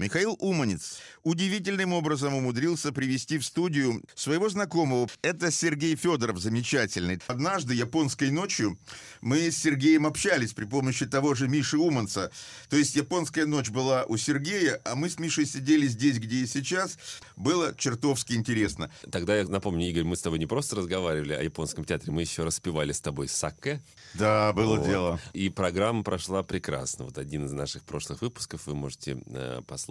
Михаил Уманец удивительным образом умудрился привести в студию своего знакомого. Это Сергей Федоров, замечательный. Однажды японской ночью мы с Сергеем общались при помощи того же Миши Уманца. То есть японская ночь была у Сергея, а мы с Мишей сидели здесь, где и сейчас. Было чертовски интересно. Тогда я напомню, Игорь, мы с тобой не просто разговаривали о японском театре, мы еще распевали с тобой саке. Да, было вот. дело. И программа прошла прекрасно. Вот один из наших прошлых выпусков вы можете э, послушать.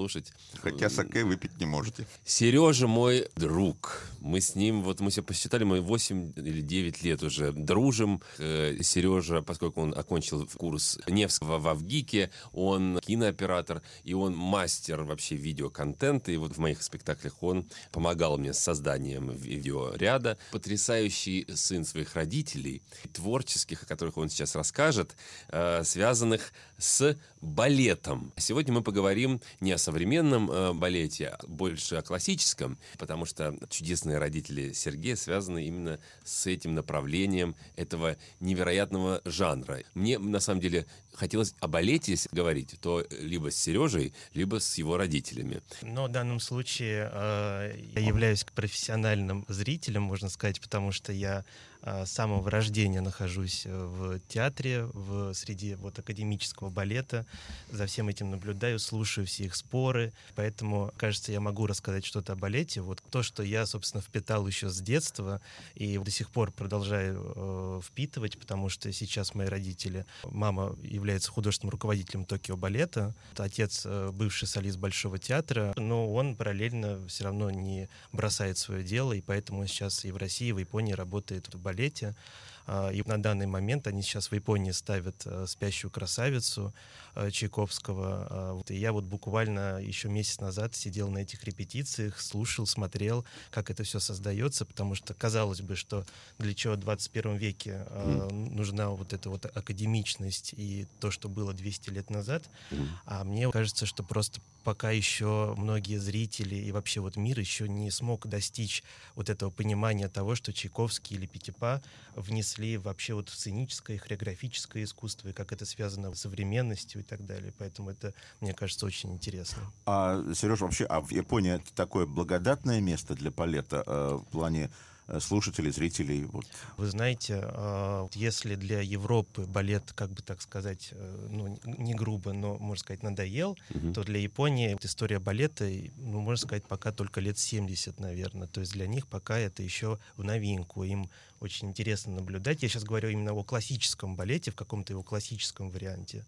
Хотя саке выпить не можете. Сережа мой друг. Мы с ним, вот мы все посчитали, мы 8 или 9 лет уже дружим. Э, Сережа, поскольку он окончил курс Невского в Авгике, он кинооператор, и он мастер вообще видеоконтента. И вот в моих спектаклях он помогал мне с созданием видеоряда. Потрясающий сын своих родителей, творческих, о которых он сейчас расскажет, э, связанных с балетом. Сегодня мы поговорим не о современном э, балете, а больше о классическом, потому что чудесные родители Сергея связаны именно с этим направлением этого невероятного жанра. Мне, на самом деле, хотелось о балете говорить, то либо с Сережей, либо с его родителями. Но в данном случае э, я являюсь профессиональным зрителем, можно сказать, потому что я с самого рождения нахожусь э, в театре, в среди вот академического балета, за всем этим наблюдаю, слушаю все их споры, поэтому, кажется, я могу рассказать что-то о балете. Вот то, что я, собственно, впитал еще с детства и до сих пор продолжаю э, впитывать, потому что сейчас мои родители, мама является художественным руководителем Токио балета, отец э, бывший солист Большого театра, но он параллельно все равно не бросает свое дело, и поэтому сейчас и в России, и в Японии работает в балете. А, и на данный момент они сейчас в Японии ставят э, «Спящую красавицу» э, Чайковского. А, и я вот буквально еще месяц назад сидел на этих репетициях, слушал, смотрел, как это все создается, потому что казалось бы, что для чего в 21 веке mm. нужна вот эта вот академичность и то, что было 200 лет назад. А мне кажется, что просто пока еще многие зрители и вообще вот мир еще не смог достичь вот этого понимания того, что Чайковский или Пятипа внесли вообще вот сценическое, хореографическое искусство, и как это связано с современностью и так далее. Поэтому это, мне кажется, очень интересно. А, Сереж, вообще, а в Японии это такое благодатное место для балета э, в плане слушателей, зрителей. Вот. Вы знаете, а, если для Европы балет, как бы так сказать, э, ну, не грубо, но, можно сказать, надоел, угу. то для Японии история балета, ну, можно сказать, пока только лет 70, наверное. То есть для них пока это еще в новинку. Им очень интересно наблюдать. Я сейчас говорю именно о классическом балете, в каком-то его классическом варианте.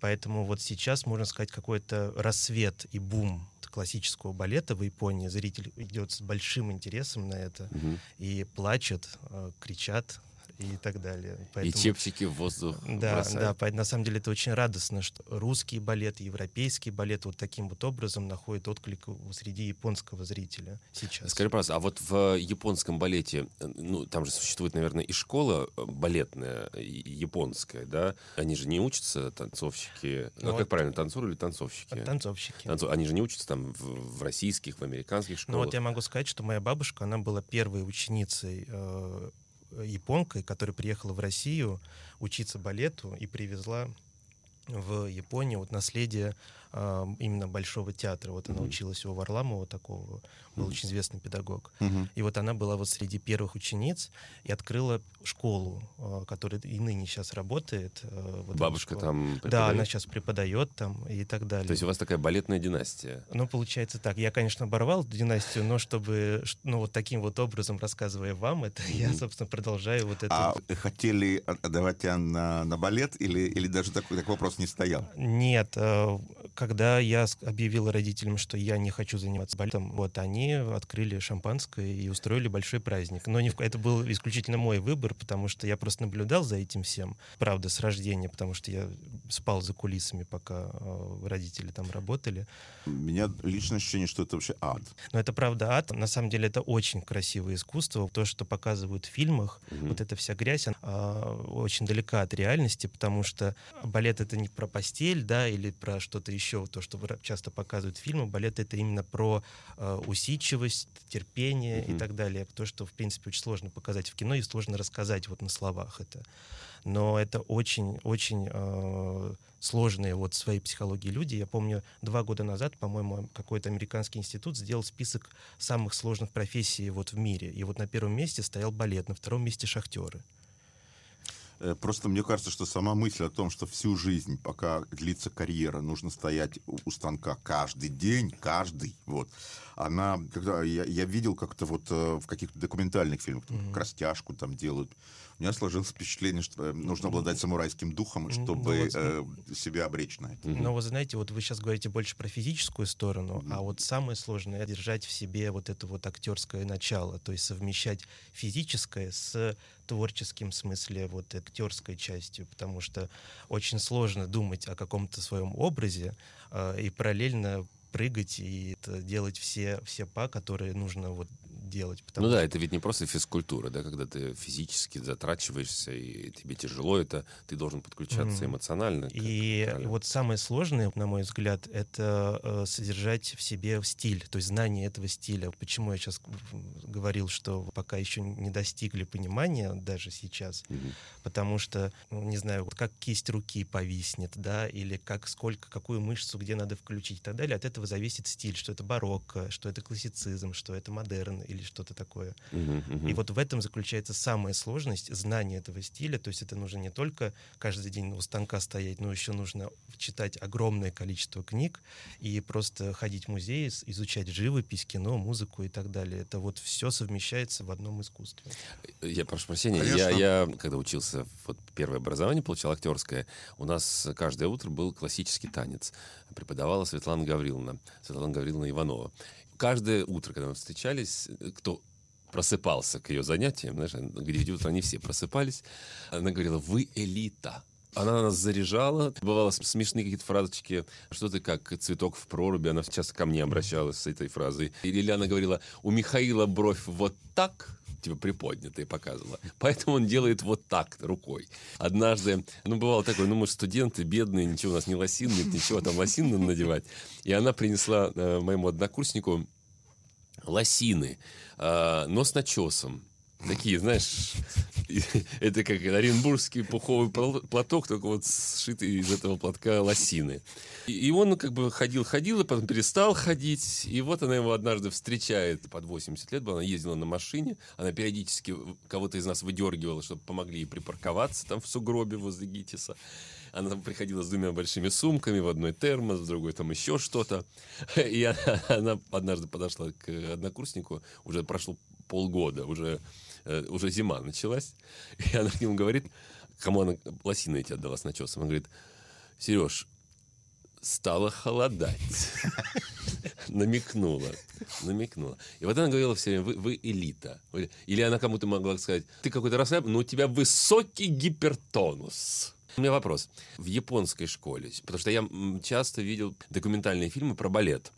Поэтому вот сейчас, можно сказать, какой-то рассвет и бум классического балета в Японии. Зритель идет с большим интересом на это угу. и плачет, э, кричат, и так далее. Поэтому, и чепчики в воздух Да, бросают. да, поэтому, на самом деле это очень радостно, что русский балет, европейский балет вот таким вот образом находит отклик среди японского зрителя сейчас. Скажи, пожалуйста, а вот в японском балете, ну, там же существует, наверное, и школа балетная, японская, да? Они же не учатся, танцовщики, ну, вот, как правильно, танцоры или танцовщики? Танцовщики. Танцов... Они же не учатся там в, в российских, в американских школах? Ну вот я могу сказать, что моя бабушка, она была первой ученицей э, японкой, которая приехала в Россию учиться балету и привезла в Японию вот наследие э, именно Большого театра. Вот она училась у Варламова такого, был mm-hmm. очень известный педагог. Mm-hmm. И вот она была вот среди первых учениц и открыла школу, э, которая и ныне сейчас работает. Э, вот Бабушка там преподает? Да, она сейчас преподает там и так далее. То есть у вас такая балетная династия? Ну, получается так. Я, конечно, оборвал династию, но чтобы, ну, вот таким вот образом, рассказывая вам это, mm-hmm. я, собственно, продолжаю вот это. А хотели отдавать тебя на, на балет или, или даже такой, такой вопрос не стоял? Нет. Э, когда я объявил родителям, что я не хочу заниматься балетом, вот они открыли шампанское и устроили большой праздник. Но не в... это был исключительно мой выбор, потому что я просто наблюдал за этим всем. Правда, с рождения, потому что я спал за кулисами, пока э, родители там работали. У меня личное ощущение, что это вообще ад. Но это правда ад. На самом деле это очень красивое искусство. То, что показывают в фильмах, угу. вот эта вся грязь, она э, очень далека от реальности, потому что балет — это не про постель, да, или про что-то еще, то, что часто показывают фильмы, балет это именно про э, усидчивость, терпение mm-hmm. и так далее. То, что, в принципе, очень сложно показать в кино и сложно рассказать вот на словах это. Но это очень-очень э, сложные вот своей психологии люди. Я помню, два года назад, по-моему, какой-то американский институт сделал список самых сложных профессий вот в мире. И вот на первом месте стоял балет, на втором месте шахтеры. Просто мне кажется, что сама мысль о том, что всю жизнь, пока длится карьера, нужно стоять у станка каждый день, каждый, вот, она, когда я, я видел как-то вот э, в каких-то документальных фильмах, mm-hmm. крастяжку там делают, у меня сложилось впечатление, что э, нужно обладать самурайским духом, чтобы ну, вот, э, себя обречь на это. Но вы знаете, вот вы сейчас говорите больше про физическую сторону, mm-hmm. а вот самое сложное — держать в себе вот это вот актерское начало, то есть совмещать физическое с творческим смысле, вот актерской частью, потому что очень сложно думать о каком-то своем образе э, и параллельно прыгать и делать все, все па, которые нужно вот делать. Ну да, это ведь не просто физкультура, да, когда ты физически затрачиваешься, и тебе тяжело это, ты должен подключаться mm. эмоционально. И вот самое сложное, на мой взгляд, это э, содержать в себе стиль, то есть знание этого стиля. Почему я сейчас говорил, что пока еще не достигли понимания, даже сейчас, mm-hmm. потому что, ну, не знаю, вот как кисть руки повиснет, да, или как сколько, какую мышцу где надо включить и так далее, от этого зависит стиль, что это барокко, что это классицизм, что это модерн или или что-то такое. Uh-huh, uh-huh. И вот в этом заключается самая сложность знания этого стиля. То есть это нужно не только каждый день у станка стоять, но еще нужно читать огромное количество книг и просто ходить в музеи, изучать живопись, кино, музыку и так далее. Это вот все совмещается в одном искусстве. Я прошу прощения, я, я когда учился, вот первое образование получал актерское, у нас каждое утро был классический танец. Преподавала Светлана Гавриловна, Светлана Гавриловна Иванова каждое утро, когда мы встречались, кто просыпался к ее занятиям, знаешь, к 9 утра они все просыпались, она говорила, вы элита. Она нас заряжала. Бывало смешные какие-то фразочки. Что-то как цветок в проруби. Она часто ко мне обращалась с этой фразой. Или она говорила, у Михаила бровь вот так, типа приподнятая показывала. Поэтому он делает вот так рукой. Однажды, ну, бывало такое, ну, мы студенты бедные, ничего у нас не лосин, ничего там лосин надевать. И она принесла э, моему однокурснику лосины, э, но с начесом. Такие, знаешь, это как оренбургский пуховый платок, только вот сшитый из этого платка лосины. И он как бы ходил-ходил, и потом перестал ходить. И вот она его однажды встречает, под 80 лет она ездила на машине, она периодически кого-то из нас выдергивала, чтобы помогли ей припарковаться там в сугробе возле ГИТИСа. Она там приходила с двумя большими сумками, в одной термос, в другой там еще что-то. И она, она однажды подошла к однокурснику, уже прошло полгода, уже Э, уже зима началась, и она к нему говорит, кому она лосины эти отдала с начесом, она говорит, Сереж, стало холодать. намекнула. Намекнула. И вот она говорила все время, вы, вы элита. Или она кому-то могла сказать, ты какой-то расслаб, но у тебя высокий гипертонус. У меня вопрос. В японской школе, потому что я часто видел документальные фильмы про балет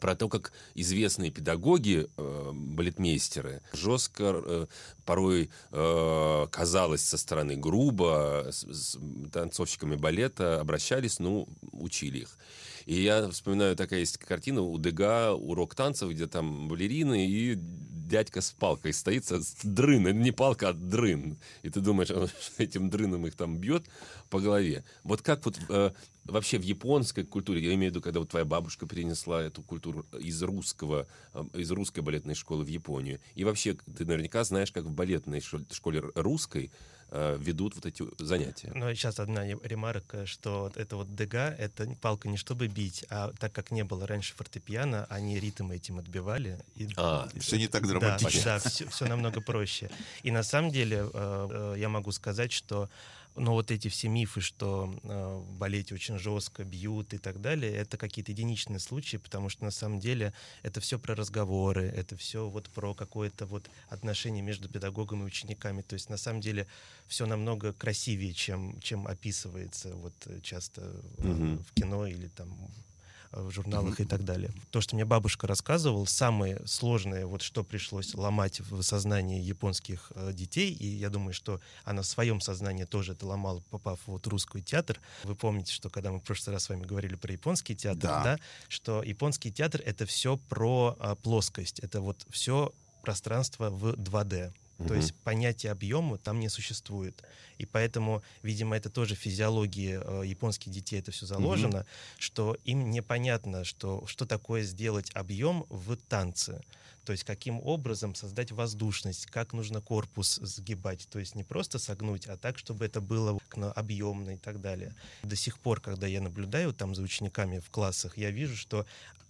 про то, как известные педагоги, э, балетмейстеры, жестко, э, порой э, казалось со стороны грубо, с, с танцовщиками балета обращались, ну, учили их. И я вспоминаю, такая есть картина у Дега, урок танцев, где там балерины и дядька с палкой стоит, с дрын, не палка, а дрын. И ты думаешь, он этим дрыном их там бьет по голове. Вот как вот э, вообще в японской культуре, я имею в виду, когда вот твоя бабушка перенесла эту культуру из русского, э, из русской балетной школы в Японию, и вообще ты наверняка знаешь, как в балетной школе русской ведут вот эти занятия. Ну, сейчас одна ремарка, что это вот ДГ, это палка не чтобы бить, а так как не было раньше фортепиано, они ритм этим отбивали. И, а, и, все не так драматично. Да, да все, все намного проще. И на самом деле э, я могу сказать, что но вот эти все мифы, что э, в балете очень жестко бьют и так далее, это какие-то единичные случаи, потому что на самом деле это все про разговоры, это все вот про какое-то вот отношение между педагогом и учениками. То есть на самом деле все намного красивее, чем, чем описывается вот часто mm-hmm. в кино или там э, в журналах и так далее. То, что мне бабушка рассказывала, самое сложное, вот что пришлось ломать в сознании японских э, детей, и я думаю, что она в своем сознании тоже это ломала, попав вот в русский театр. Вы помните, что когда мы в прошлый раз с вами говорили про японский театр, Да. да, что японский театр это все про а, плоскость, это вот все пространство в 2D. То есть понятие объема там не существует. И поэтому, видимо, это тоже физиологии э, японских детей это все заложено, что им непонятно, что, что такое сделать объем в танце. То есть каким образом создать воздушность, как нужно корпус сгибать. То есть не просто согнуть, а так, чтобы это было объемно и так далее. До сих пор, когда я наблюдаю там за учениками в классах, я вижу, что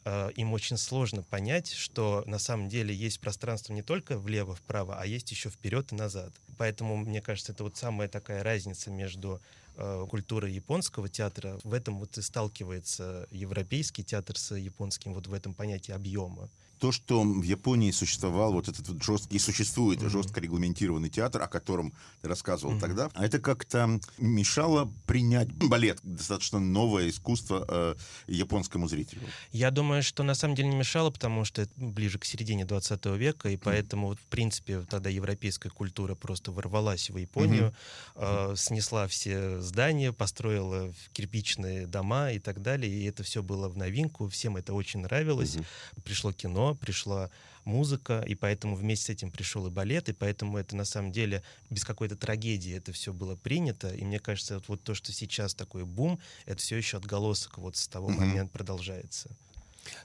э, им очень сложно понять, что на самом деле есть пространство не только влево-вправо, а есть еще вперед и назад. Поэтому, мне кажется, это вот самая такая разница между э, культурой японского театра. В этом вот и сталкивается европейский театр с японским, вот в этом понятии объема. То, что в Японии существовал вот этот вот жесткий, и существует жестко регламентированный театр, о котором ты рассказывал тогда, а это как-то мешало принять балет, достаточно новое искусство э, японскому зрителю. Я думаю, что на самом деле не мешало, потому что это ближе к середине 20 века, и поэтому, вот, в принципе, тогда европейская культура просто ворвалась в Японию, э, снесла все здания, построила кирпичные дома и так далее, и это все было в новинку, всем это очень нравилось. Пришло кино, пришла музыка, и поэтому вместе с этим пришел и балет, и поэтому это на самом деле без какой-то трагедии это все было принято, и мне кажется, вот, вот то, что сейчас такой бум, это все еще отголосок вот с того момента продолжается.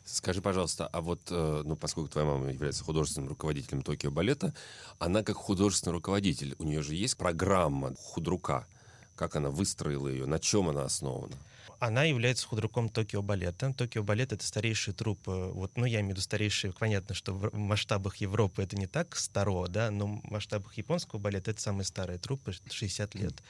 Скажи, пожалуйста, а вот, э, ну, поскольку твоя мама является художественным руководителем Токио балета, она как художественный руководитель, у нее же есть программа худрука, как она выстроила ее, на чем она основана? Она является худруком Токио балета. Токио балет это старейший труп, э, вот, ну, я имею в виду старейший, понятно, что в масштабах Европы это не так старо, да, но в масштабах японского балета это самый старый труп, 60 лет.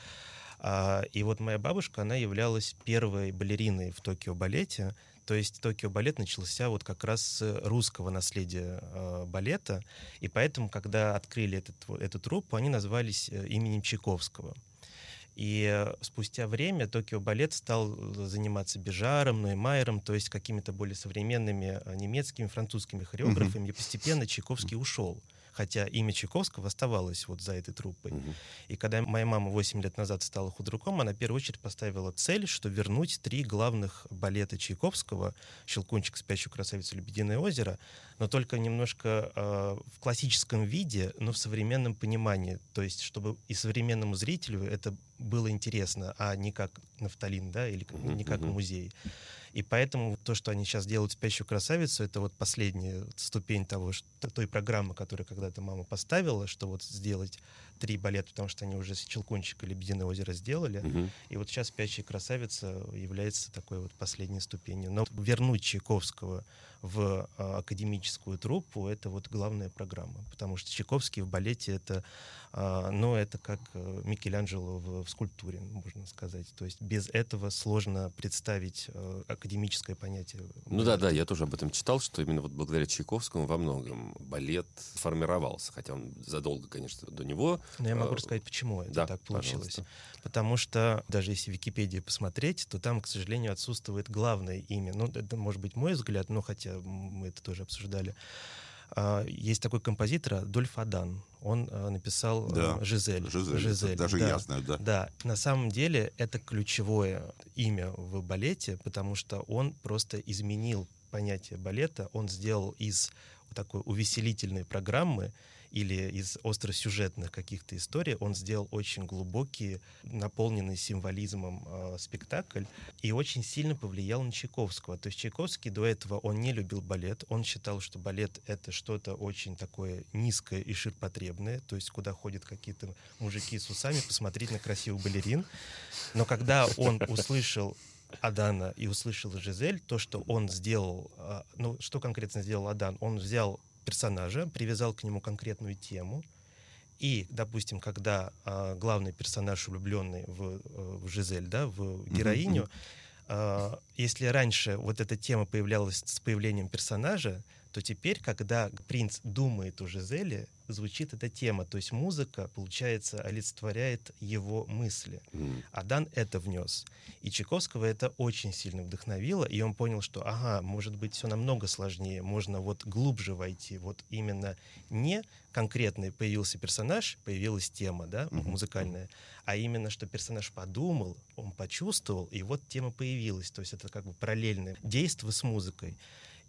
А, и вот моя бабушка, она являлась первой балериной в Токио балете. То есть Токио балет начался вот как раз с русского наследия э, балета, и поэтому, когда открыли этот, эту труппу, они назвались э, именем Чайковского. И спустя время Токио балет стал э, заниматься Бежаром, Ноймайером, то есть какими-то более современными э, немецкими, французскими хореографами, и постепенно Чайковский ушел. Хотя имя Чайковского оставалось вот за этой труппой. И когда моя мама 8 лет назад стала худруком, она в первую очередь поставила цель, что вернуть три главных балета Чайковского «Щелкунчик, спящую красавицу, Лебединое озеро», но только немножко э, в классическом виде, но в современном понимании. То есть, чтобы и современному зрителю это было интересно, а не как нафталин, да, или не как музей. И поэтому то, что они сейчас делают «Спящую красавицу», это вот последняя ступень того, что, той программы, которую когда-то мама поставила, что вот сделать три балета, потому что они уже «Щелкунчик» и «Лебединое озеро» сделали. Мгм. И вот сейчас «Спящая красавица» является такой вот последней ступенью. Но вернуть Чайковского в а, академическую труппу — это вот главная программа. Потому что Чайковский в балете — это, а, ну, это как э, Микеланджело в, в скульптуре, можно сказать. То есть без этого сложно представить э, академическое понятие. Ну да, да, я тоже об этом читал, что именно вот благодаря Чайковскому во многом балет формировался, хотя он задолго, конечно, до него. Но я могу э, рассказать, почему это да, так получилось. пожалуйста. Потому что даже если в Википедии посмотреть, то там, к сожалению, отсутствует главное имя. Ну, это может быть мой взгляд, но хотя мы это тоже обсуждали. А, Есть такой композитор Дольф Адан. Он а, написал а, Да, Жизель. Жизель, это даже да. я знаю, да. Да, на самом деле это ключевое имя в балете, потому что он просто изменил понятие балета. Он сделал из такой увеселительной программы или из остросюжетных каких-то историй, он сделал очень глубокий, наполненный символизмом э, спектакль и очень сильно повлиял на Чайковского. То есть Чайковский до этого он не любил балет, он считал, что балет это что-то очень такое низкое и ширпотребное, то есть куда ходят какие-то мужики с усами посмотреть на красивых балерин. Но когда он услышал Адана и услышал Жизель, то, что он сделал, а, ну, что конкретно сделал Адан? Он взял персонажа, привязал к нему конкретную тему, и, допустим, когда а, главный персонаж, влюбленный в, э, в Жизель, да, в героиню, а, если раньше вот эта тема появлялась с появлением персонажа, то теперь, когда принц думает о Жизеле, звучит эта тема. То есть музыка, получается, олицетворяет его мысли. Мгм. А Дан это внес. И Чайковского это очень сильно вдохновило, и он понял, что, ага, может быть, все намного сложнее, можно вот глубже войти. Вот именно не конкретный появился персонаж, появилась тема, да, Мгм. музыкальная, а именно, что персонаж подумал, он почувствовал, и вот тема появилась. То есть это как бы параллельное действие с музыкой.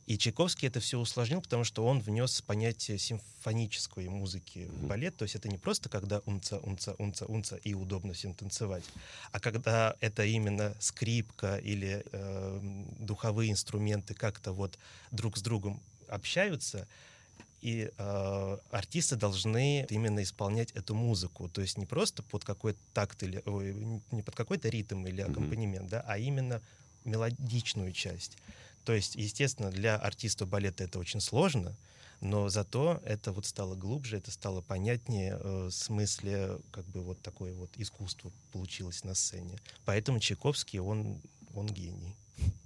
И Чайковский это все усложнил, потому что он внес понятие симфонической музыки в балет. То есть это не просто когда унца, унца, унца, унца и удобно всем танцевать, а когда это именно скрипка или э, духовые инструменты как-то вот друг с другом общаются, и э, артисты должны именно исполнять эту музыку, то есть не просто под какой-то такт или ой, не под какой-то ритм или аккомпанемент, да, а именно мелодичную часть. То есть, естественно, для артиста балета это очень сложно, но зато это вот стало глубже, это стало понятнее э, в смысле как бы вот такое вот искусство получилось на сцене. Поэтому Чайковский он он гений.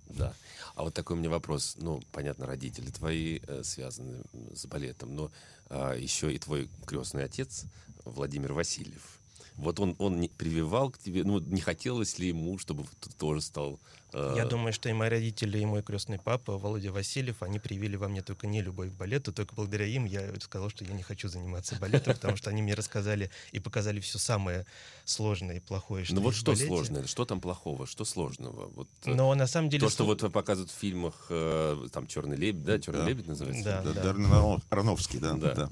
Да. А вот такой у меня вопрос. Ну, понятно, родители твои э, связаны с балетом, но а, еще и твой крестный отец Владимир Васильев. Вот он, он не прививал к тебе, ну, не хотелось ли ему, чтобы ты тоже стал... э, Я думаю, что и мои родители, и мой крестный папа Володя Васильев, они привили во мне только не любовь к балету, только благодаря им я сказал, что я не хочу заниматься балетом, потому что они мне рассказали и показали все самое сложное и плохое, что Ну вот что балете. сложное, что там плохого, что сложного? Вот, э, Но на самом деле... то, что вот показывают в фильмах, э, там «Черный лебедь», да, «Черный Да. лебедь» называется? Да. Да, Дарнов- Ароновский, да. Да. да.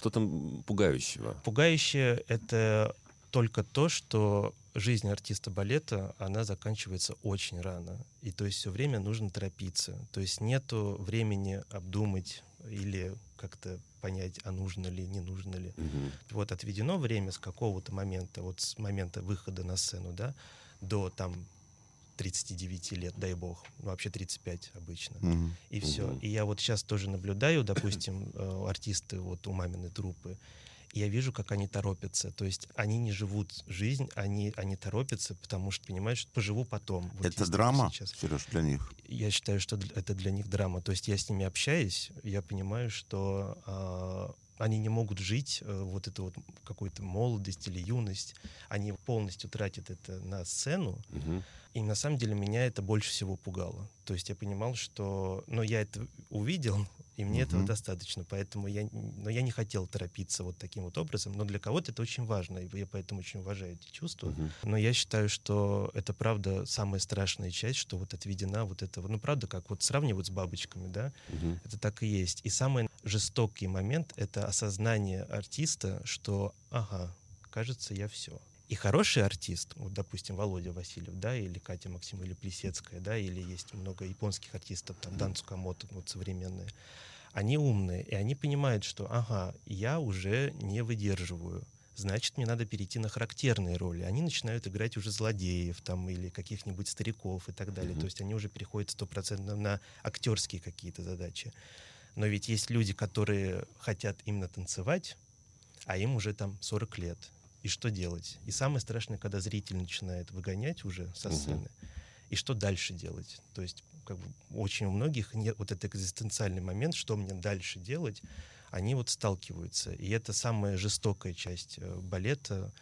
Что там пугающего? Пугающее — это только то, что жизнь артиста балета, она заканчивается очень рано. И то есть все время нужно торопиться. То есть нету времени обдумать или как-то понять, а нужно ли, не нужно ли. Мгм. Вот отведено время с какого-то момента, вот с момента выхода на сцену, да, до там 39 лет, дай бог, ну, вообще 35 обычно. Мгм. И все. Мгм. И я вот сейчас тоже наблюдаю, допустим, э, артисты вот у маминой трупы, и я вижу, как они торопятся. То есть они не живут жизнь, они, они торопятся, потому что понимают, что поживу потом. Вот Это драма, сейчас. Сереж, для них. Я считаю, что это для них драма. То есть я с ними общаюсь, я понимаю, что а, они не могут жить э, вот эту вот какую-то молодость или юность. Они полностью тратят это на сцену, Мгм. и на самом деле меня это больше всего пугало. То есть я понимал, что... Но я это увидел, и мне этого Мгм. достаточно. Поэтому я... Но я не хотел торопиться вот таким вот образом. Но для кого-то это очень важно, и я поэтому очень уважаю эти чувства. Мгм. Но я считаю, что это правда самая страшная часть, что вот отведена вот это... Ну, правда, как вот сравнивают с бабочками, да? Мгм. Это так и есть. И самый жестокий момент — это осознание артиста, что, ага, кажется, я все. И хороший артист, вот, допустим, Володя Васильев, да, или Катя Максим, или Плесецкая, да, или есть много японских артистов, там, Дан Цукамото, вот, современные, они умные, и они понимают, что, ага, я уже не выдерживаю, значит, мне надо перейти на характерные роли. Они начинают играть уже злодеев там или каких-нибудь стариков и так далее. Мгм. То есть они уже переходят стопроцентно на актерские какие-то задачи. Но ведь есть люди, которые хотят именно танцевать, а им уже там 40 лет. И что делать? И самое страшное, когда зритель начинает выгонять уже со сцены. И что дальше делать? То есть как бы, очень у многих нет вот этот экзистенциальный момент, что мне дальше делать, они вот сталкиваются. И это самая жестокая часть э, балета,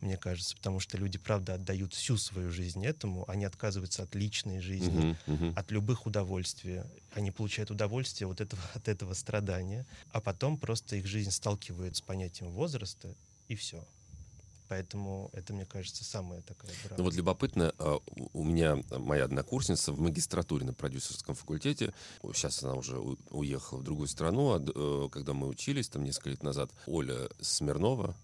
мне кажется, потому что люди, правда, отдают всю свою жизнь этому, они отказываются от личной жизни, Мгм. Мгм. от любых удовольствий. Они получают удовольствие вот этого, от этого страдания, а потом просто их жизнь сталкивается с понятием возраста, и все. Поэтому это, мне кажется, самая такая драма. Ну вот любопытно, а, у меня моя однокурсница в магистратуре на продюсерском факультете, сейчас она уже уехала в другую страну, а э, когда мы учились там несколько лет назад, Оля Смирнова,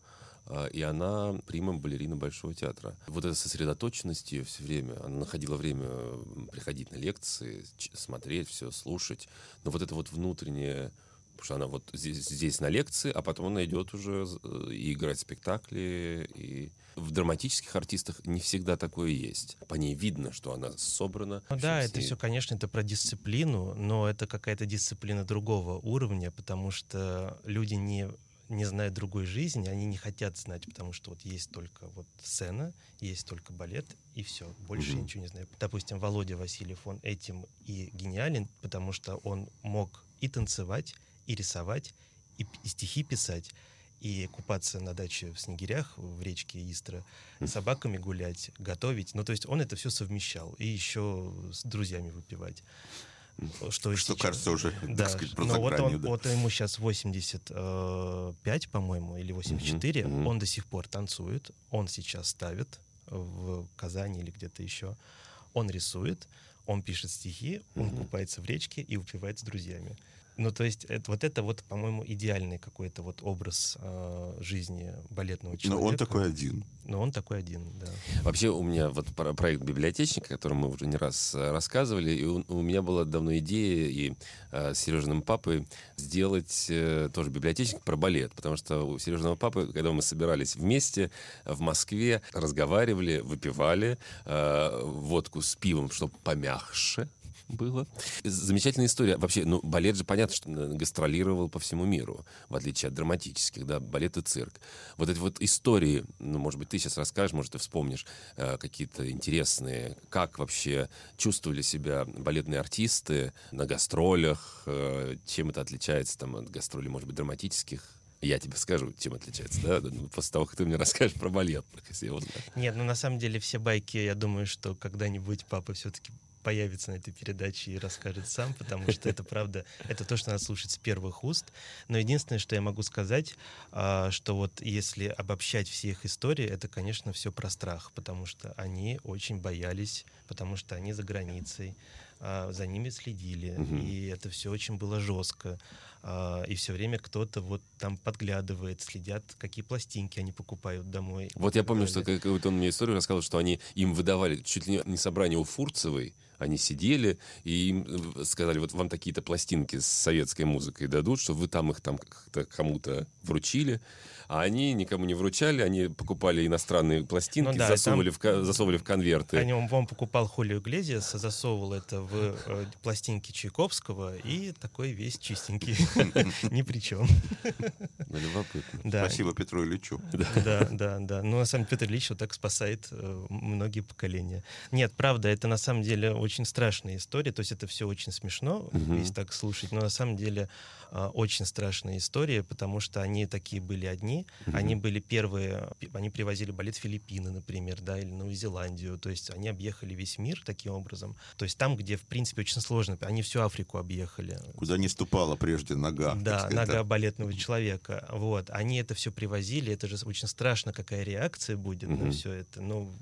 а, и она примом балерина Большого театра. Вот эта сосредоточенность ее все время, она находила время приходить на лекции, смотреть все, слушать, но вот это вот внутреннее Потому что она вот здесь, здесь на лекции, а потом она идет уже э, и играть спектакли. И в драматических артистах не всегда такое есть. По ней видно, что она собрана. Ну да, с это все, конечно, это про дисциплину, но это какая-то дисциплина другого уровня, потому что люди не не знают другой жизни, они не хотят знать, потому что вот есть только вот сцена, есть только балет, и все, больше Мгм. ничего не знаю. Допустим, Володя Васильев, он этим и гениален, потому что он мог и танцевать, и рисовать, и, и стихи писать, и купаться на даче в снегирях в речке Истра, с собаками гулять, готовить. Ну, то есть он это все совмещал. И еще с друзьями выпивать. Что, Что сейчас. кажется уже, Да, так сказать, про но вот, он, да. вот ему сейчас 85, по-моему, или 84. Мгм, мгм. Он до сих пор танцует. Он сейчас ставит в Казани или где-то еще. Он рисует, он пишет стихи, он купается в речке и выпивает с друзьями. Ну, то есть, это, вот это вот, по-моему, идеальный какой-то вот образ э, жизни балетного Но человека. он такой один. Но он такой один, да. Вообще у меня вот про- проект библиотечника, о котором мы уже не раз э, рассказывали, и у, у меня была давно идея и э, с Сережиным папой сделать э, тоже библиотечник про балет, потому что у Сережиного папы, когда мы собирались вместе в Москве, разговаривали, выпивали э, водку с пивом, чтобы помягче было. Замечательная история. Вообще, ну, балет же, понятно, что э, гастролировал по всему миру, в отличие от драматических, да, балет и цирк. Вот эти вот истории, ну, может быть, ты сейчас расскажешь, может, ты вспомнишь э, какие-то интересные, как вообще чувствовали себя балетные артисты на гастролях, э, чем это отличается там от гастролей, может быть, драматических. Я тебе скажу, чем отличается, да, ну, после того, как ты мне расскажешь про балетных, если я узнаю. Нет, ну на самом деле все байки, я думаю, что когда-нибудь папа все-таки появится на этой передаче и расскажет сам, потому что это правда, это то, что надо слушать с первых уст. Но единственное, что я могу сказать, а, что вот если обобщать все их истории, это, конечно, все про страх, потому что они очень боялись, потому что они за границей, а, за ними следили, и это все очень было жестко. А, И все время кто-то вот там подглядывает, следят, какие пластинки они покупают домой. Вот я помню, что какую-то он мне историю рассказывал, что они им выдавали чуть ли не собрание у Фурцевой, они сидели, и им э, сказали, вот вам такие-то пластинки с советской музыкой дадут, что вы там их там как-то кому-то вручили, а они никому не вручали, они покупали иностранные пластинки, Ну да, засовывали, в, ко- засовывали в конверты. Они, он, он покупал Хулио Иглезиас, засовывал это в э, пластинки Чайковского и такой весь чистенький. Ни при чем. Ну, любопытно. Да. Спасибо Петру Ильичу. Да, да, да. Ну, на самом деле, Петр Ильич вот так спасает э, многие поколения. Нет, правда, это на самом деле очень страшная история. То есть это все очень смешно, если так слушать. Но на самом деле э, очень страшная история, потому что они такие были одни. Они были первые, они привозили балет в Филиппины, например, да, или Новую Зеландию. То есть они объехали весь мир таким образом. То есть там, где, в принципе, очень сложно. Они всю Африку объехали. Куда не ступала прежде нога. Да, сказать, нога балетного человека. Вот. Они это все привозили. Это же очень страшно, какая реакция будет на Мгм. все это. Ну,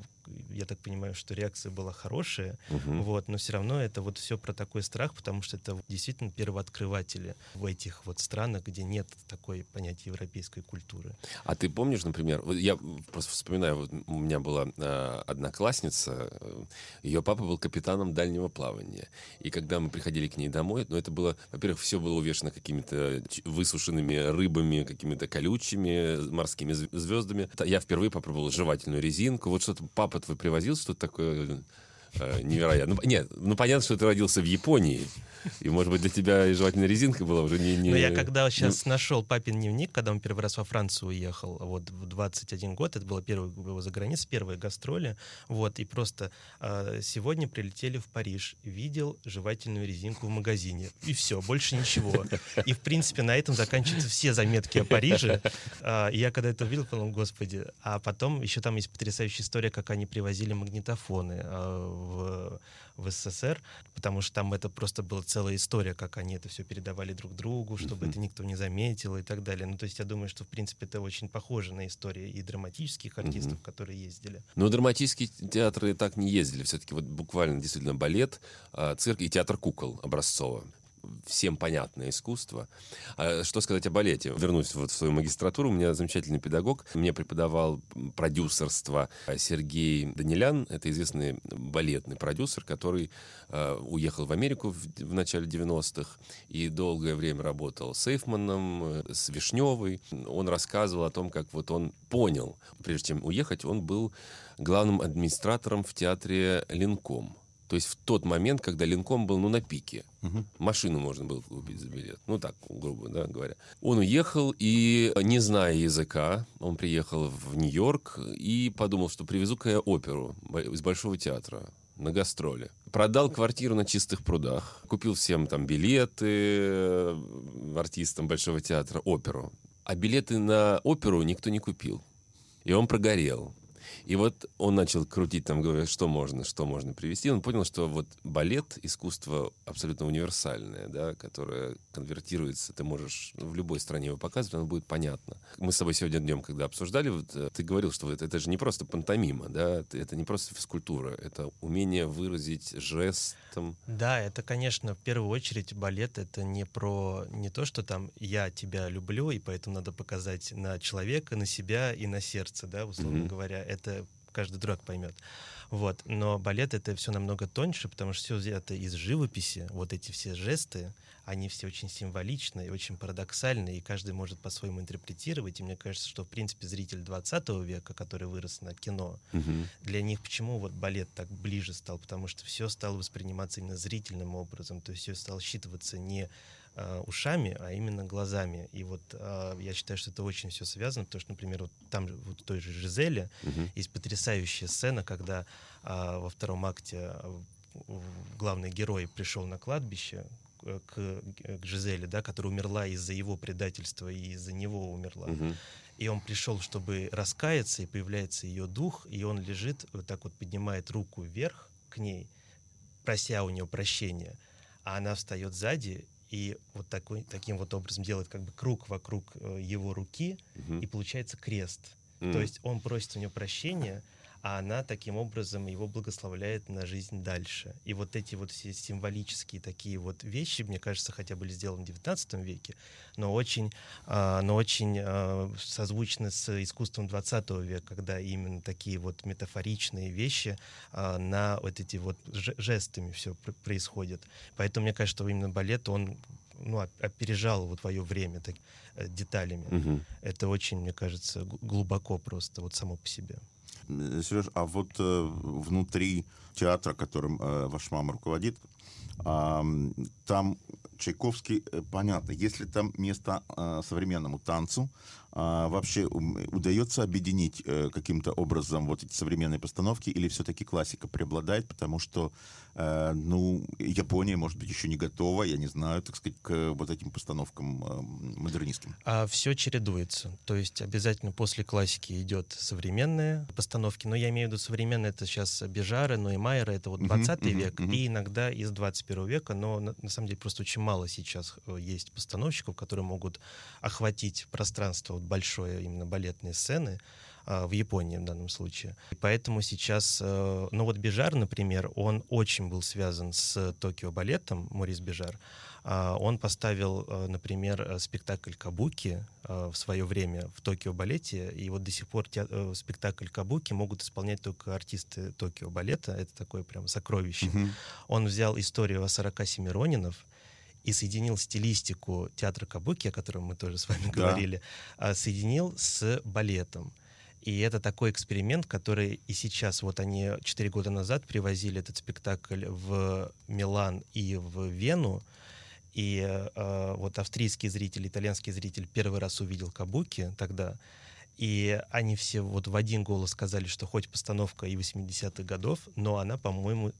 я так понимаю, что реакция была хорошая. Мгм. Вот, но все равно это вот все про такой страх, потому что это действительно первооткрыватели в этих вот странах, где нет такой понятия европейской культуры. А ты помнишь, например, я просто вспоминаю, вот у меня была э, одноклассница, э, ее папа был капитаном дальнего плавания. И когда мы приходили к ней домой, ну это было, во-первых, все было увешано какими-то высушенными рыбами, какими-то колючими морскими зв- звездами. Я впервые попробовал жевательную резинку. Вот что-то папа твой привозил, что-то такое невероятно. Ну, нет, ну понятно, что ты родился в Японии. И, может быть, для тебя и жевательная резинка была уже не... не Но я когда не- сейчас нашел папин дневник, когда он первый раз во Францию уехал, вот в 21 год, это было первый его за границей, первые гастроли, вот, и просто а, сегодня прилетели в Париж, видел жевательную резинку в магазине, и все, больше ничего. И, в принципе, на этом заканчиваются все заметки о Париже. И я когда это увидел, подумал, господи. А потом еще там есть потрясающая история, как они привозили магнитофоны а, в, в СССР, потому что там это просто была целая история, как они это все передавали друг другу, чтобы это никто не заметил и так далее. Ну, то есть я думаю, что, в принципе, это очень похоже на истории и драматических артистов, которые ездили. Но драматические театры так не ездили. Все-таки вот буквально действительно балет, а, цирк и театр кукол Образцова. Всем понятное искусство. А Что сказать о балете? Вернусь вот в свою магистратуру. У меня замечательный педагог. Мне преподавал продюсерство Сергей Данилян. Это известный балетный продюсер, который э, уехал в Америку в, в начале 90-х и долгое время работал с Эйфманом, э, с Вишневой. Он рассказывал о том, как вот он понял, прежде чем уехать, он был главным администратором в театре Линком. То есть в тот момент, когда Линком был ну, на пике. Машину можно было купить за билет. Ну так, грубо да, говоря. Он уехал и, не зная языка, он приехал в Нью-Йорк и подумал, что привезу-ка я оперу из Большого театра. на гастроли. Продал квартиру на чистых прудах, купил всем там билеты э, артистам Большого театра, оперу. А билеты на оперу никто не купил. И он прогорел. И вот он начал крутить там, говорит, что можно, что можно привести. Он понял, что вот балет — искусство абсолютно универсальное, да, которое конвертируется, ты можешь в любой стране его показывать, оно будет понятно. Мы с тобой сегодня днем, когда обсуждали, вот, э, ты говорил, что это, это же не просто пантомима, да, это не просто физкультура, это умение выразить жестом. Да, это, конечно, в первую очередь балет — это не про не то, что там «я тебя люблю», и поэтому надо показать на человека, на себя и на сердце, да, условно mm-hmm. говоря. Это каждый дурак поймет. Вот. Но балет это все намного тоньше, потому что все взято из живописи. Вот эти все жесты, они все очень символичные, очень парадоксальные, и каждый может по-своему интерпретировать. И мне кажется, что, в принципе, зритель 20 века, который вырос на кино, угу. для них почему вот балет так ближе стал? Потому что все стало восприниматься именно зрительным образом, то есть все стало считываться не э, ушами, а именно глазами. И вот э, я считаю, что это очень все связано, потому что, например, вот там вот в той же Жизеле uh-huh. есть потрясающая сцена, когда э, во втором акте главный герой пришел на кладбище к, к Жизеле, да, которая умерла из-за его предательства и из-за него умерла. Uh-huh. И он пришел, чтобы раскаяться, и появляется ее дух, и он лежит, вот так вот поднимает руку вверх к ней, прося у нее прощения, а она встает сзади и вот такой, таким вот образом делает как бы круг вокруг э, его руки, угу. и получается крест. Mm. То есть он просит у нее прощения, а она таким образом его благословляет на жизнь дальше. И вот эти вот все символические такие вот вещи, мне кажется, хотя были сделаны в XIX веке, но очень, э, но очень э, созвучны с искусством XX века, когда именно такие вот метафоричные вещи э, на вот эти вот жестами все происходит. Поэтому мне кажется, что именно балет, он ну, опережал вот твое время так, э, деталями. Угу. Это очень, мне кажется, глубоко просто вот само по себе. Сереж, а вот э, внутри театра, которым э, ваш мама руководит, э, там Чайковский, э, понятно, если там место э, современному танцу, э, вообще удается объединить э, каким-то образом вот эти современные постановки, или все-таки классика преобладает, потому что Э, ну, Япония, может быть, еще не готова, я не знаю, так сказать, к вот этим постановкам э, модернистским. А все чередуется. То есть обязательно после классики идет современные постановки. Но я имею в виду современные, это сейчас Бежары, но и Майера, это вот 20 uh-huh, век, uh-huh. и иногда из 21 века, но на, на самом деле просто очень мало сейчас э, есть постановщиков, которые могут охватить пространство большое, именно балетные сцены, а, в Японии в данном случае. И поэтому сейчас, э, ну вот Бежар, например, он очень был связан с Токио балетом, Морис Бежар. А, он поставил, э, например, э, спектакль Кабуки в свое время в Токио балете, и вот до сих пор спектакль Кабуки могут исполнять только артисты Токио балета. Это такое прям сокровище. Mm-hmm. Он взял историю о 47 Ронинов, и соединил стилистику театра Кабуки, о котором мы тоже с вами да. говорили, а, соединил с балетом. И это такой эксперимент, который и сейчас, вот они четыре года назад привозили этот спектакль в Милан и в Вену, и э, вот австрийский зритель, итальянский зритель первый раз увидел Кабуки тогда, и они все вот в один голос сказали, что хоть постановка и 80-х годов, но она, по-моему,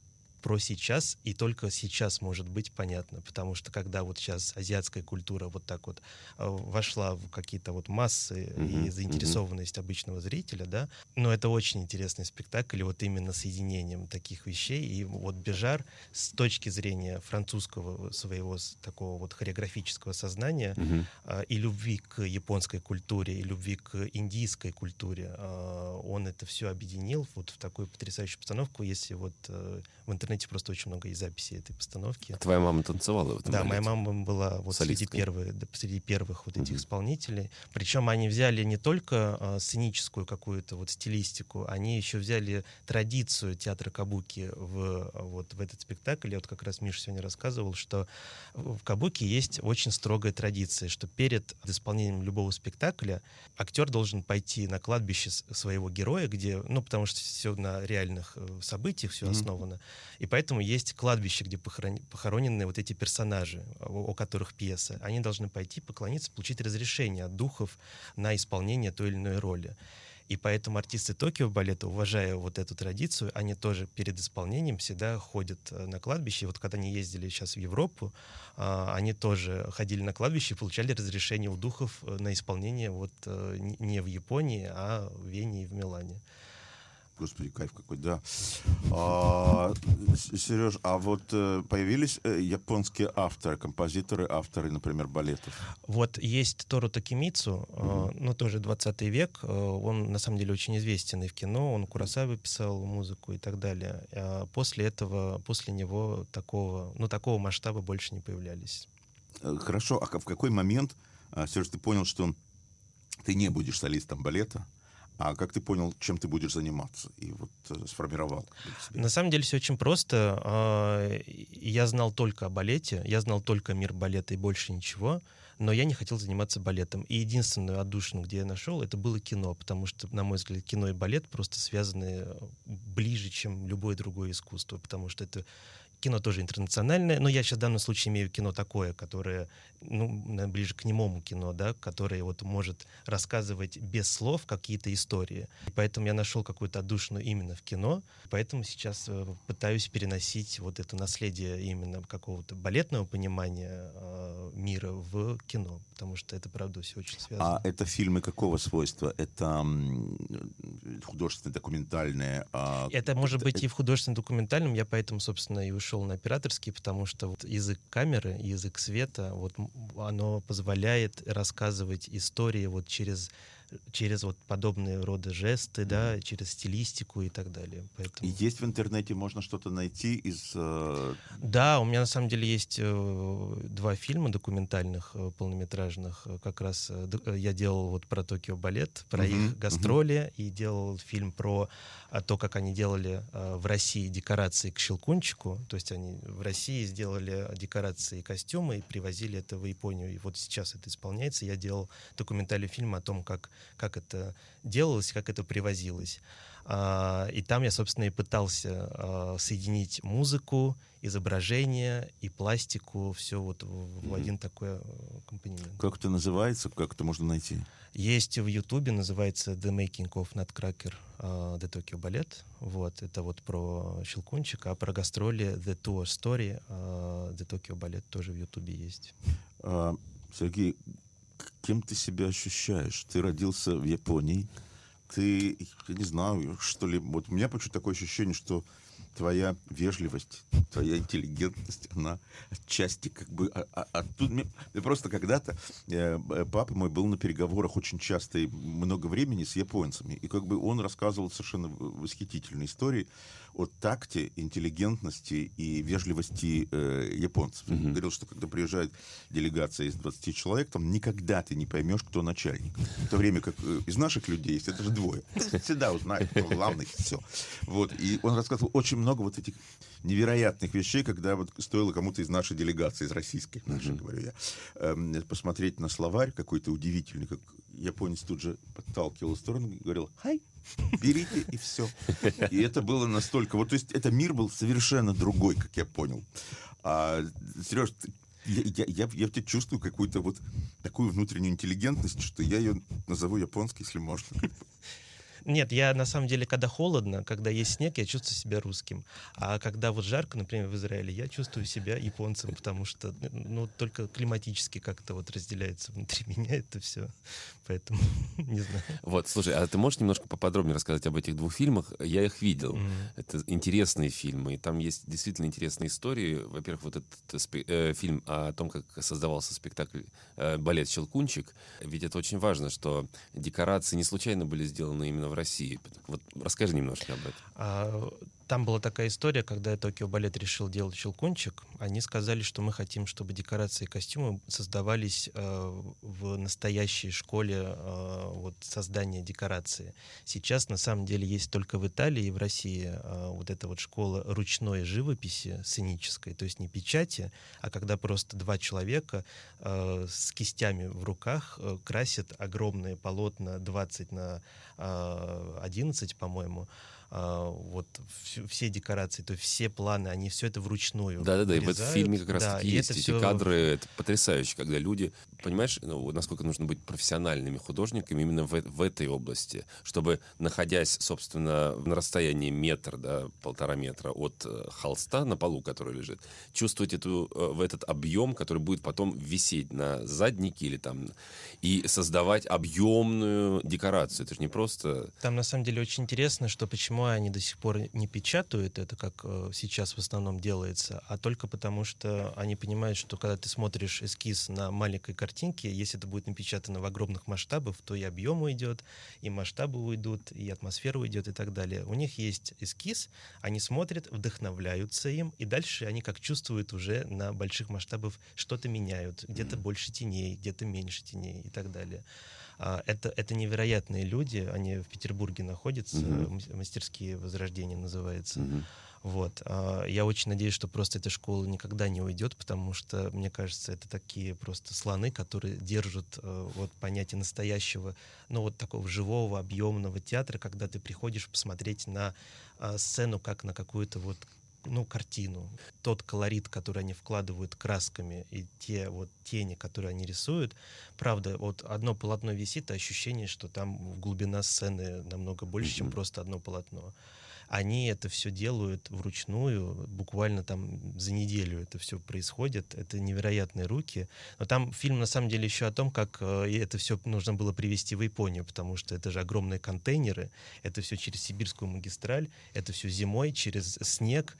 про сейчас, и только сейчас может быть понятно, потому что когда вот сейчас азиатская культура вот так вот э, вошла в какие-то вот массы mm-hmm. и заинтересованность mm-hmm. обычного зрителя, да, но это очень интересный спектакль, вот именно соединением таких вещей, и вот Бежар с точки зрения французского своего такого вот хореографического сознания mm-hmm. и любви к японской культуре, и любви к индийской культуре, а, он это все объединил вот в такую потрясающую постановку, если вот э, в интернете интернете просто очень много есть записей этой постановки. А твоя мама танцевала в этом Да, балете? моя мама была вот среди, первых, среди первых вот этих mm-hmm. исполнителей. Причем они взяли не только а, сценическую какую-то вот стилистику, они еще взяли традицию театра Кабуки в, вот, в этот спектакль. Я вот как раз Миша сегодня рассказывал, что в Кабуки есть очень строгая традиция, что перед исполнением любого спектакля актер должен пойти на кладбище своего героя, где, ну, потому что все на реальных э, событиях все mm-hmm. основано, и поэтому есть кладбище, где похоронены вот эти персонажи, о, о которых пьеса. Они должны пойти поклониться, получить разрешение от духов на исполнение той или иной роли. И поэтому артисты Токио балета, уважая вот эту традицию, они тоже перед исполнением всегда ходят э, на кладбище. Вот когда они ездили сейчас в Европу, а, они тоже ходили на кладбище и получали разрешение у духов э, на исполнение вот э, не в Японии, а в Вене и в Милане. Господи, кайф какой, да. А, Сереж, а вот э, появились э, японские авторы, композиторы, авторы, например, балетов? Вот есть Тору Такимицу, mm-hmm. э, ну тоже 20 век, он на самом деле очень известен и в кино, он Курасавы писал музыку и так далее. А после этого, после него такого, ну такого масштаба больше не появлялись. Хорошо, а в какой момент, а, Сереж, ты понял, что ты не будешь солистом балета? А как ты понял, чем ты будешь заниматься? И вот э, сформировал. На самом деле все очень просто. Э, я знал только о балете, я знал только мир балета и больше ничего, но я не хотел заниматься балетом. И единственную отдушину, где я нашел, это было кино, потому что, на мой взгляд, кино и балет просто связаны э, ближе, чем любое другое искусство, потому что это кино тоже интернациональное, но я сейчас в данном случае имею кино такое, которое ну, ближе к немому кино, да, которое вот может рассказывать без слов какие-то истории. Поэтому я нашел какую-то отдушину именно в кино, поэтому сейчас э, пытаюсь переносить вот это наследие именно какого-то балетного понимания э, мира в кино, потому что это, правда, все очень связано. А это фильмы какого свойства? Это художественные, документальные? А... Это может быть и в художественном документальном, я поэтому, собственно, и ушел на операторский, потому что вот язык камеры, язык света, вот оно позволяет рассказывать истории вот через через вот подобные рода жесты, mm-hmm. да, через стилистику и так далее. Поэтому... Есть в интернете, можно что-то найти из... Э... Да, у меня на самом деле есть э, два фильма документальных, э, полнометражных. Как раз э, я делал вот про Токио балет, про mm-hmm. их гастроли, mm-hmm. и делал фильм про а, то, как они делали э, в России декорации к Щелкунчику. То есть они в России сделали декорации и костюмы и привозили это в Японию. И вот сейчас это исполняется. Я делал документальный фильм о том, как как это делалось, как это привозилось. А, и там я, собственно, и пытался а, соединить музыку, изображение и пластику, все вот в, в один такой э, компонент. Как это называется? Как это можно найти? Есть в Ютубе, называется The Making of Nutcracker uh, The Tokyo Ballet. Вот, это вот про Щелкунчик, а про гастроли The Tour Story uh, The Tokyo Ballet тоже в Ютубе есть. Uh, Сергей, кем ты себя ощущаешь? Ты родился в Японии, ты, я не знаю, что ли, вот у меня почему-то такое ощущение, что твоя вежливость, твоя интеллигентность, она отчасти как бы оттуда... Просто когда-то э, папа мой был на переговорах очень часто и много времени с японцами, и как бы он рассказывал совершенно восхитительные истории о такте, интеллигентности и вежливости э, японцев. Mm-hmm. Он говорил, что когда приезжает делегация из 20 человек, там никогда ты не поймешь, кто начальник. В то время как э, из наших людей есть, это же двое. Всегда узнают, кто главный, все. Вот. И он рассказывал очень много вот этих невероятных вещей, когда вот стоило кому-то из нашей делегации, из российской, нашей, говорю я, э, посмотреть на словарь какой-то удивительный, как японец тут же подталкивал в сторону говорил «Хай!» берите и все. И это было настолько... Вот, то есть, это мир был совершенно другой, как я понял. А, Сереж, я, я, я, я в тебе чувствую какую-то вот такую внутреннюю интеллигентность, что я ее назову японской, если можно. Нет, я на самом деле, когда холодно, когда есть снег, я чувствую себя русским. А когда вот жарко, например, в Израиле, я чувствую себя японцем, потому что ну, только климатически как-то вот разделяется внутри меня это все. Поэтому не знаю. Вот, слушай, а ты можешь немножко поподробнее рассказать об этих двух фильмах? Я их видел. Mm-hmm. Это интересные фильмы, и там есть действительно интересные истории. Во-первых, вот этот э, фильм о том, как создавался спектакль э, «Балет Щелкунчик». Ведь это очень важно, что декорации не случайно были сделаны именно в в России. Вот расскажи немножко об этом. А, там была такая история, когда Токио Балет решил делать щелкунчик. Они сказали, что мы хотим, чтобы декорации и костюмы создавались э, в настоящей школе э, вот, создания декорации. Сейчас, на самом деле, есть только в Италии и в России э, вот эта вот школа ручной живописи сценической, то есть не печати, а когда просто два человека э, с кистями в руках э, красят огромные полотна 20 на э, 11, по-моему, а, вот всю- все декорации, то есть все планы, они все это вручную. Да-да-да, и в этом фильме как раз Да, таки есть эти всё кадры, это потрясающе, когда люди, понимаешь, ну, вот насколько нужно быть профессиональными художниками именно в, в этой области, чтобы, находясь, собственно, на расстоянии метра, да, полтора метра от э, холста на полу, который лежит, чувствовать эту, э, в этот объем, который будет потом висеть на заднике или там, и создавать объемную декорацию. Это же не просто... Там на самом деле очень интересно, что почему они до сих пор не печатают это, как э, сейчас в основном делается, а только потому, что они понимают, что когда ты смотришь эскиз на маленькой картинке, если это будет напечатано в огромных масштабах, то и объем уйдет, и масштабы уйдут, и атмосфера уйдет и так далее. У них есть эскиз, они смотрят, вдохновляются им, и дальше они как чувствуют уже на больших масштабах что-то меняют, где-то больше теней, где-то меньше теней и так далее. А, Это, это невероятные люди, они в Петербурге находятся, мас- мастерские возрождения называется. Мгм. Вот. а, Я очень надеюсь, что просто эта школа никогда не уйдет, потому что, мне кажется, это такие просто слоны, которые держат э, вот понятие настоящего, ну вот такого живого, объемного театра, когда ты приходишь посмотреть на а, сцену как на какую-то вот ну, картину. Тот колорит, который они вкладывают красками, и те вот тени, которые они рисуют, правда, вот одно полотно висит, а ощущение, что там глубина сцены намного больше, чем просто одно полотно. Они это все делают вручную, буквально там за неделю это все происходит. Это невероятные руки. Но там фильм на самом деле еще о том, как э, это все нужно было привезти в Японию, потому что это же огромные контейнеры, это все через сибирскую магистраль, это все зимой через снег.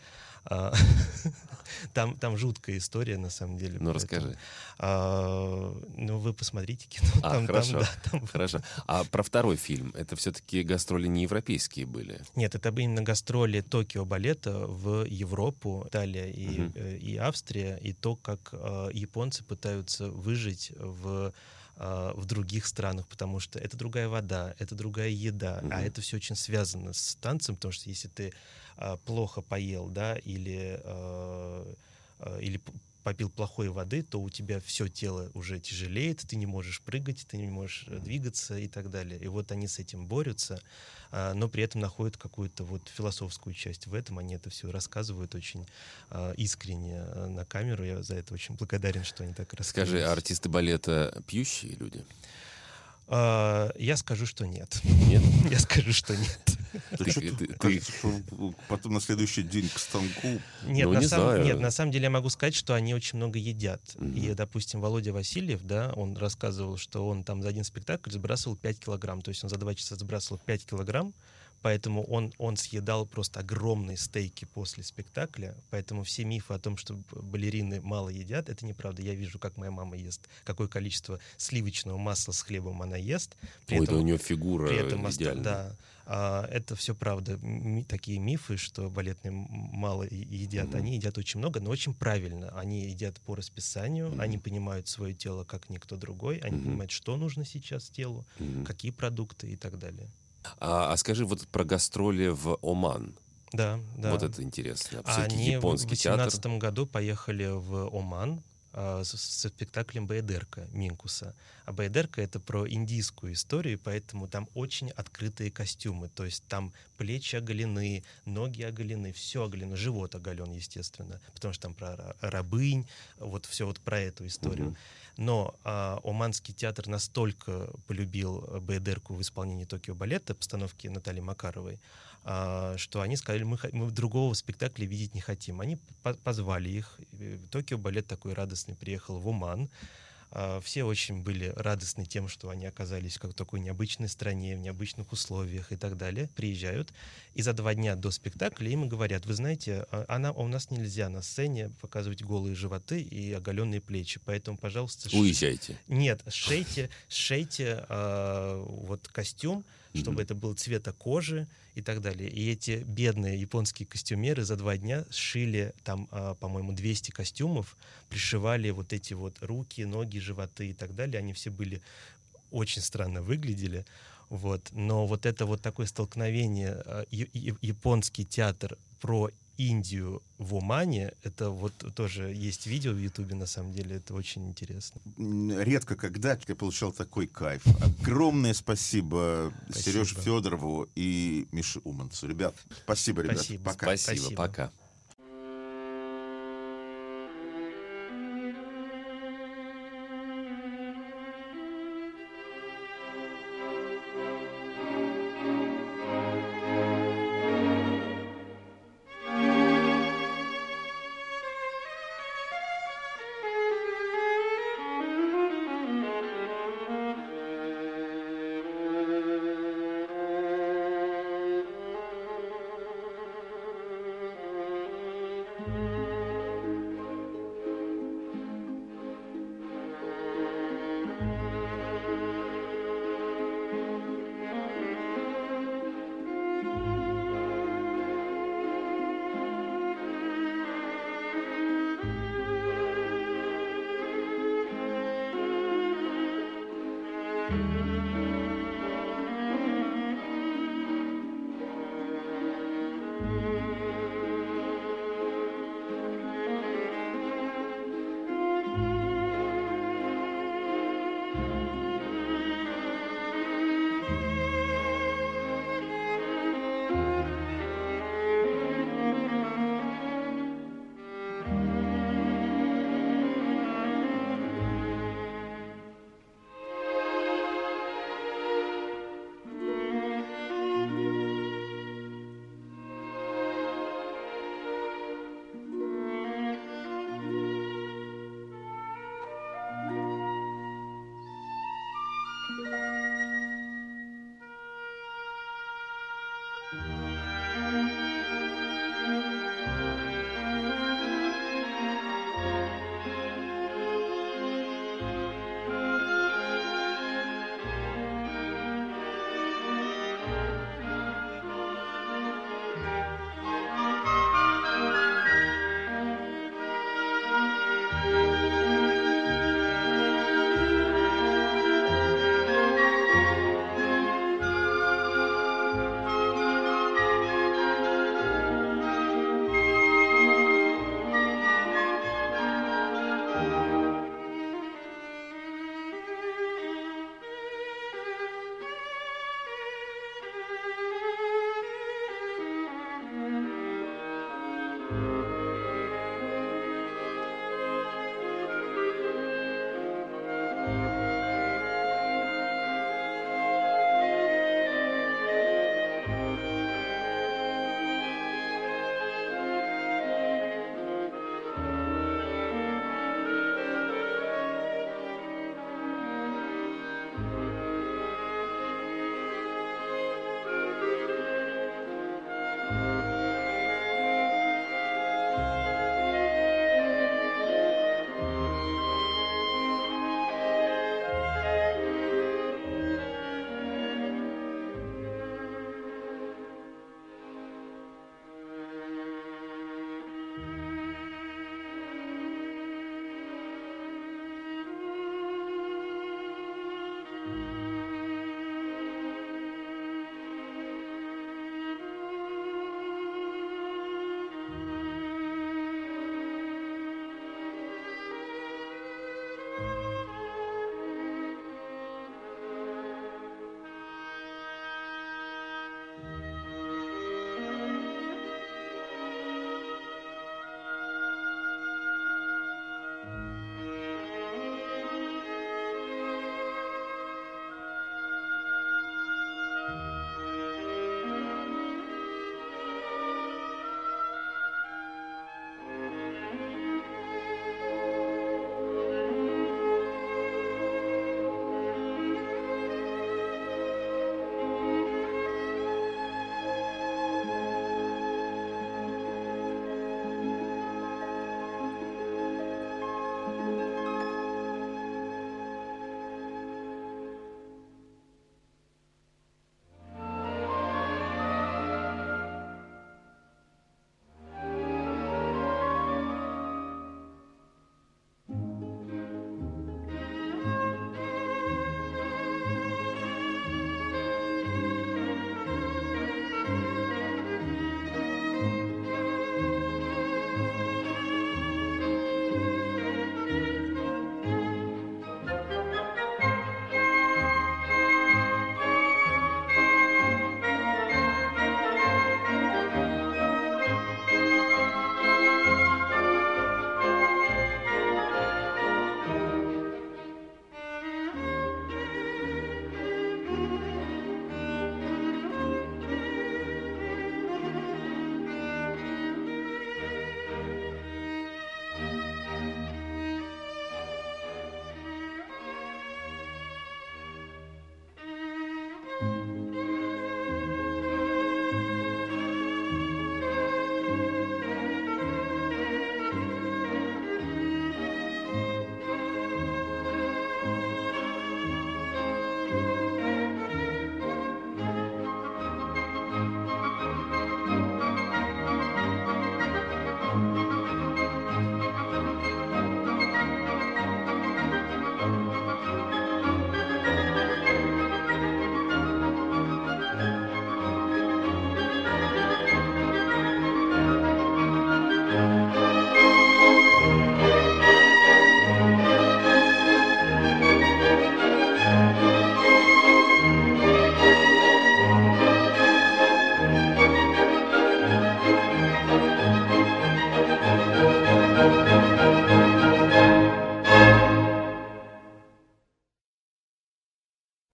А, Там, там жуткая история, на самом деле. Ну, расскажи. а, ну, вы посмотрите кино. А, там, там, хорошо. да, там Хорошо. А про второй фильм, это все-таки гастроли не европейские были? Нет, это именно гастроли Токио балета в Европу, Италия и, э, и Австрия, и то, как э, японцы пытаются выжить в э, в других странах, потому что это другая вода, это другая еда, а Мгм. это все очень связано с танцем, потому что если ты э, плохо поел, да, или э, или попил плохой воды, то у тебя все тело уже тяжелеет, ты не можешь прыгать, ты не можешь э, двигаться и так далее. И вот они с этим борются, а, но при этом находят какую-то вот философскую часть в этом. Они это все рассказывают очень а, искренне а, на камеру. Я за это очень благодарен, что они так рассказывают. Скажи, а артисты балета пьющие люди? А, Я скажу, что нет. Нет? Я скажу, что нет. Ты- потом на следующий день к станку Нет, Ну, на не самом, знаю. нет, на самом деле я могу сказать, что они очень много едят. И, допустим, Володя Васильев, да, он рассказывал, что он там за один спектакль сбрасывал 5 килограмм. То есть он за два часа сбрасывал 5 килограмм, поэтому он, он съедал просто огромные стейки после спектакля. Поэтому все мифы о том, что балерины мало едят, это неправда. Я вижу, как моя мама ест, какое количество сливочного масла с хлебом она ест. При Ой, этом да у нее фигура при этом идеальная. да, а, это все правда. Ми- такие мифы, что балетные мало едят, Мгм. они едят очень много, но очень правильно. Они едят по расписанию, Мгм. они понимают свое тело как никто другой, они Мгм. понимают, что нужно сейчас телу, Мгм. какие продукты и так далее. А, а скажи вот про гастроли в Оман. Да, да. Вот это интересно. Все-таки Они в японский театр. 2018 году поехали в Оман а, с- со спектаклем Баедерка Минкуса. А Баедерка — это про индийскую историю, поэтому там очень открытые костюмы. То есть там плечи оголены, ноги оголены, все оголено, живот оголен, естественно, потому что там про ра- рабынь, вот все вот про эту историю. Мгм. Но а, Оманский театр настолько полюбил э, Баедерку в исполнении Токио балета, постановки Натальи Макаровой, а, что они сказали, мы, мы другого спектакля видеть не хотим. Они по- позвали их. Токио балет такой радостный приехал в Оман. А, Все очень были радостны тем, что они оказались в как такой необычной стране, в необычных условиях и так далее. Приезжают, и за два дня до спектакля им говорят, вы знаете, а, она, у нас нельзя на сцене показывать голые животы и оголенные плечи, поэтому, пожалуйста, ш- Уезжайте. нет, сшейте, сшейте а, вот костюм, чтобы Мгм. это был цвета кожи и так далее. И эти бедные японские костюмеры за два дня сшили там, а, по-моему, 200 костюмов, пришивали вот эти вот руки, ноги, животы и так далее. Они все были очень странно выглядели. Вот. Но вот это вот такое столкновение, а, японский театр про Индию в Омане. Это вот тоже есть видео в Ютубе, на самом деле, это очень интересно. Редко когда я получал такой кайф. Огромное спасибо, Спасибо. Сереже Федорову и Мише Уманцу. Ребят, спасибо, ребят. Спасибо. Пока. Спасибо, Спасибо. пока.